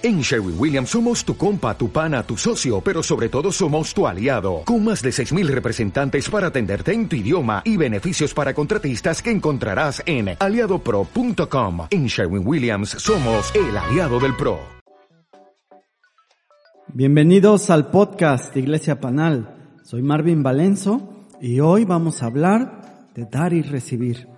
En Sherwin Williams somos tu compa, tu pana, tu socio, pero sobre todo somos tu aliado, con más de 6.000 representantes para atenderte en tu idioma y beneficios para contratistas que encontrarás en aliadopro.com. En Sherwin Williams somos el aliado del PRO. Bienvenidos al podcast Iglesia Panal. Soy Marvin Valenzo y hoy vamos a hablar de dar y recibir.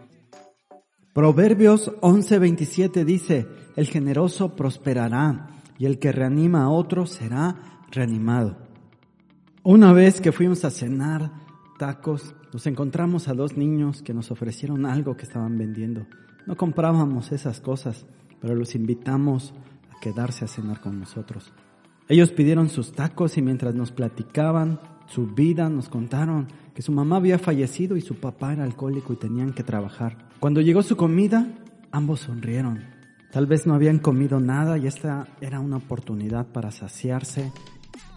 Proverbios 11:27 dice, el generoso prosperará y el que reanima a otro será reanimado. Una vez que fuimos a cenar tacos, nos encontramos a dos niños que nos ofrecieron algo que estaban vendiendo. No comprábamos esas cosas, pero los invitamos a quedarse a cenar con nosotros. Ellos pidieron sus tacos y mientras nos platicaban su vida, nos contaron que su mamá había fallecido y su papá era alcohólico y tenían que trabajar. Cuando llegó su comida, ambos sonrieron. Tal vez no habían comido nada y esta era una oportunidad para saciarse.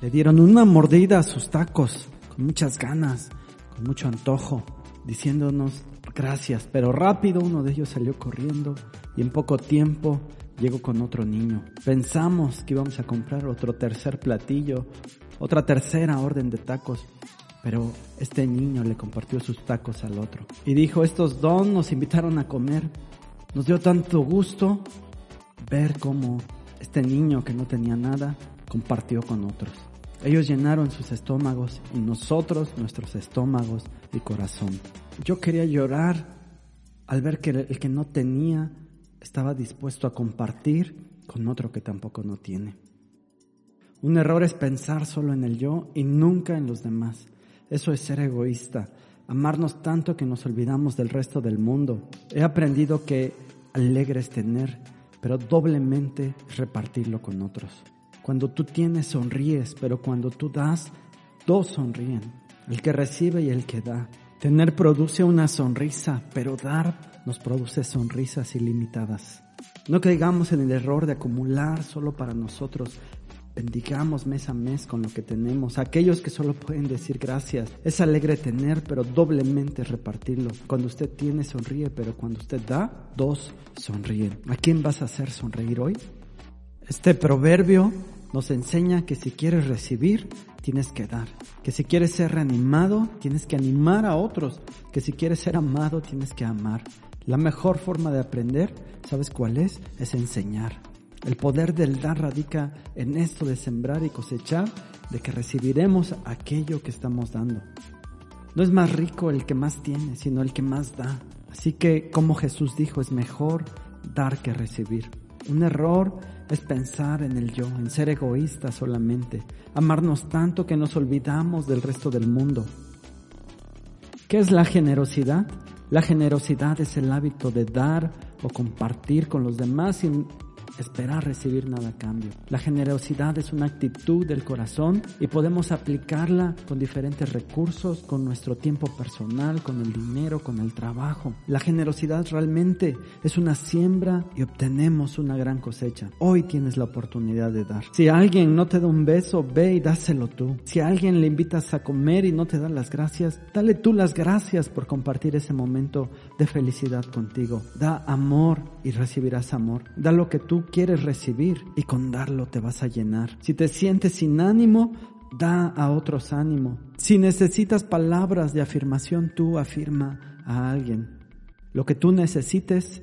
Le dieron una mordida a sus tacos, con muchas ganas, con mucho antojo, diciéndonos gracias. Pero rápido uno de ellos salió corriendo y en poco tiempo llegó con otro niño. Pensamos que íbamos a comprar otro tercer platillo, otra tercera orden de tacos, pero este niño le compartió sus tacos al otro. Y dijo, estos dos nos invitaron a comer. Nos dio tanto gusto ver cómo este niño que no tenía nada compartió con otros. Ellos llenaron sus estómagos y nosotros nuestros estómagos y corazón. Yo quería llorar al ver que el que no tenía estaba dispuesto a compartir con otro que tampoco no tiene. Un error es pensar solo en el yo y nunca en los demás. Eso es ser egoísta, amarnos tanto que nos olvidamos del resto del mundo. He aprendido que alegre es tener, pero doblemente repartirlo con otros. Cuando tú tienes, sonríes, pero cuando tú das, dos sonríen, el que recibe y el que da. Tener produce una sonrisa, pero dar nos produce sonrisas ilimitadas. No caigamos en el error de acumular solo para nosotros, Bendigamos mes a mes con lo que tenemos. Aquellos que solo pueden decir gracias. Es alegre tener, pero doblemente repartirlo. Cuando usted tiene, sonríe, pero cuando usted da, dos sonríen. ¿A quién vas a hacer sonreír hoy? Este proverbio nos enseña que si quieres recibir, tienes que dar. Que si quieres ser reanimado, tienes que animar a otros. Que si quieres ser amado, tienes que amar. La mejor forma de aprender, ¿sabes cuál es? Es enseñar. El poder del dar radica en esto de sembrar y cosechar, de que recibiremos aquello que estamos dando. No es más rico el que más tiene, sino el que más da. Así que, como Jesús dijo, es mejor dar que recibir. Un error es pensar en el yo, en ser egoísta solamente, amarnos tanto que nos olvidamos del resto del mundo. ¿Qué es la generosidad? La generosidad es el hábito de dar o compartir con los demás sin esperar recibir nada a cambio. La generosidad es una actitud del corazón y podemos aplicarla con diferentes recursos, con nuestro tiempo personal, con el dinero, con el trabajo. La generosidad realmente es una siembra y obtenemos una gran cosecha. Hoy tienes la oportunidad de dar. Si alguien no te da un beso, ve y dáselo tú. Si alguien le invitas a comer y no te da las gracias, dale tú las gracias por compartir ese momento de felicidad contigo. Da amor y recibirás amor. Da lo que tú quieres recibir y con darlo te vas a llenar. Si te sientes sin ánimo, da a otros ánimo. Si necesitas palabras de afirmación, tú afirma a alguien. Lo que tú necesites,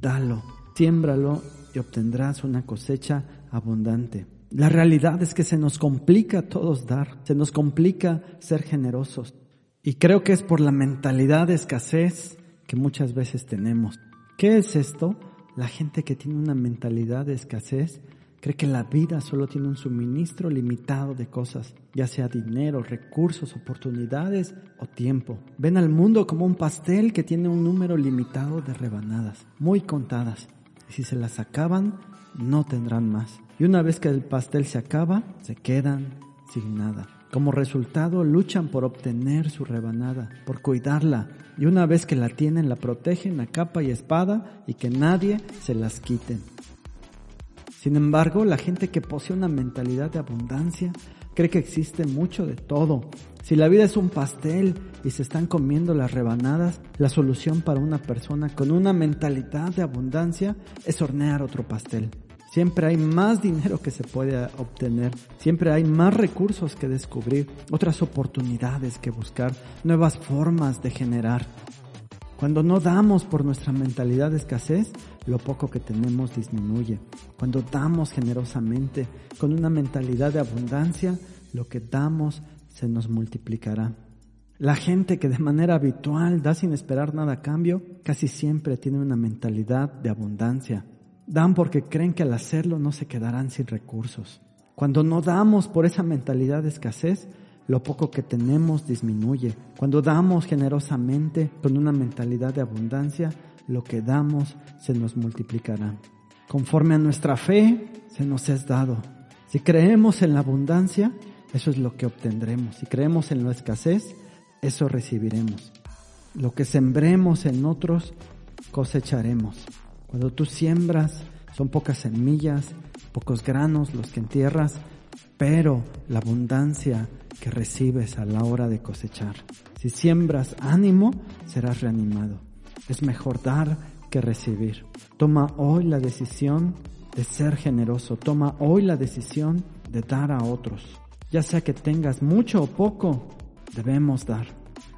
dalo, siémbralo y obtendrás una cosecha abundante. La realidad es que se nos complica a todos dar, se nos complica ser generosos. Y creo que es por la mentalidad de escasez que muchas veces tenemos. ¿Qué es esto? La gente que tiene una mentalidad de escasez cree que la vida solo tiene un suministro limitado de cosas, ya sea dinero, recursos, oportunidades o tiempo. Ven al mundo como un pastel que tiene un número limitado de rebanadas, muy contadas. Y si se las acaban, no tendrán más. Y una vez que el pastel se acaba, se quedan sin nada. Como resultado, luchan por obtener su rebanada, por cuidarla, y una vez que la tienen, la protegen a capa y espada y que nadie se las quite. Sin embargo, la gente que posee una mentalidad de abundancia cree que existe mucho de todo. Si la vida es un pastel y se están comiendo las rebanadas, la solución para una persona con una mentalidad de abundancia es hornear otro pastel. Siempre hay más dinero que se puede obtener, siempre hay más recursos que descubrir, otras oportunidades que buscar, nuevas formas de generar. Cuando no damos por nuestra mentalidad de escasez, lo poco que tenemos disminuye. Cuando damos generosamente, con una mentalidad de abundancia, lo que damos se nos multiplicará. La gente que de manera habitual da sin esperar nada a cambio, casi siempre tiene una mentalidad de abundancia. Dan porque creen que al hacerlo no se quedarán sin recursos. Cuando no damos por esa mentalidad de escasez, lo poco que tenemos disminuye. Cuando damos generosamente con una mentalidad de abundancia, lo que damos se nos multiplicará. Conforme a nuestra fe, se nos es dado. Si creemos en la abundancia, eso es lo que obtendremos. Si creemos en la escasez, eso recibiremos. Lo que sembremos en otros, cosecharemos. Cuando tú siembras, son pocas semillas, pocos granos los que entierras, pero la abundancia que recibes a la hora de cosechar. Si siembras ánimo, serás reanimado. Es mejor dar que recibir. Toma hoy la decisión de ser generoso. Toma hoy la decisión de dar a otros. Ya sea que tengas mucho o poco, debemos dar.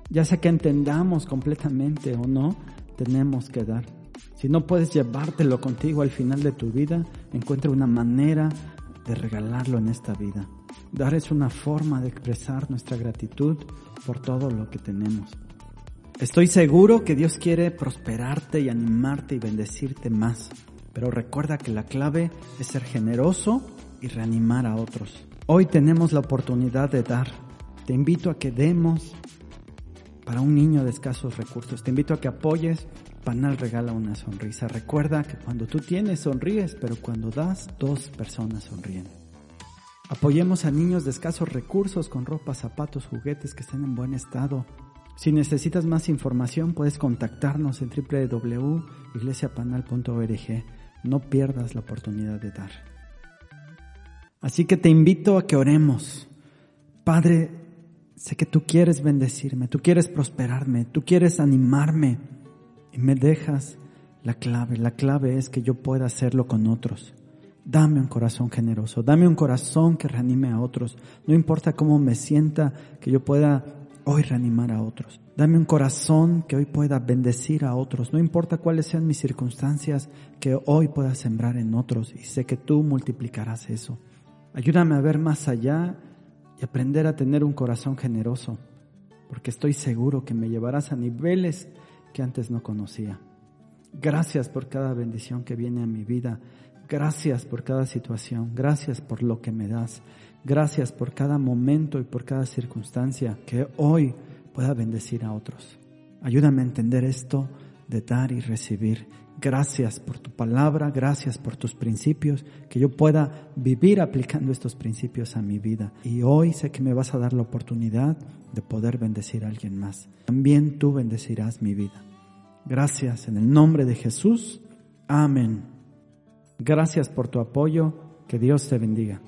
Ya sea que entendamos completamente o no, tenemos que dar. Si no puedes llevártelo contigo al final de tu vida, encuentra una manera de regalarlo en esta vida. Dar es una forma de expresar nuestra gratitud por todo lo que tenemos. Estoy seguro que Dios quiere prosperarte y animarte y bendecirte más, pero recuerda que la clave es ser generoso y reanimar a otros. Hoy tenemos la oportunidad de dar. Te invito a que demos para un niño de escasos recursos. Te invito a que apoyes. Panal regala una sonrisa. Recuerda que cuando tú tienes sonríes, pero cuando das, dos personas sonríen. Apoyemos a niños de escasos recursos con ropa, zapatos, juguetes que estén en buen estado. Si necesitas más información, puedes contactarnos en www.iglesiapanal.org. No pierdas la oportunidad de dar. Así que te invito a que oremos. Padre, sé que tú quieres bendecirme, tú quieres prosperarme, tú quieres animarme me dejas la clave. La clave es que yo pueda hacerlo con otros. Dame un corazón generoso, dame un corazón que reanime a otros. No importa cómo me sienta, que yo pueda hoy reanimar a otros. Dame un corazón que hoy pueda bendecir a otros. No importa cuáles sean mis circunstancias, que hoy pueda sembrar en otros. Y sé que tú multiplicarás eso. Ayúdame a ver más allá y aprender a tener un corazón generoso, porque estoy seguro que me llevarás a niveles que antes no conocía. Gracias por cada bendición que viene a mi vida. Gracias por cada situación, gracias por lo que me das, gracias por cada momento y por cada circunstancia que hoy pueda bendecir a otros. Ayúdame a entender esto de dar y recibir. Gracias por tu palabra, gracias por tus principios, que yo pueda vivir aplicando estos principios a mi vida. Y hoy sé que me vas a dar la oportunidad de poder bendecir a alguien más. También tú bendecirás mi vida. Gracias en el nombre de Jesús. Amén. Gracias por tu apoyo. Que Dios te bendiga.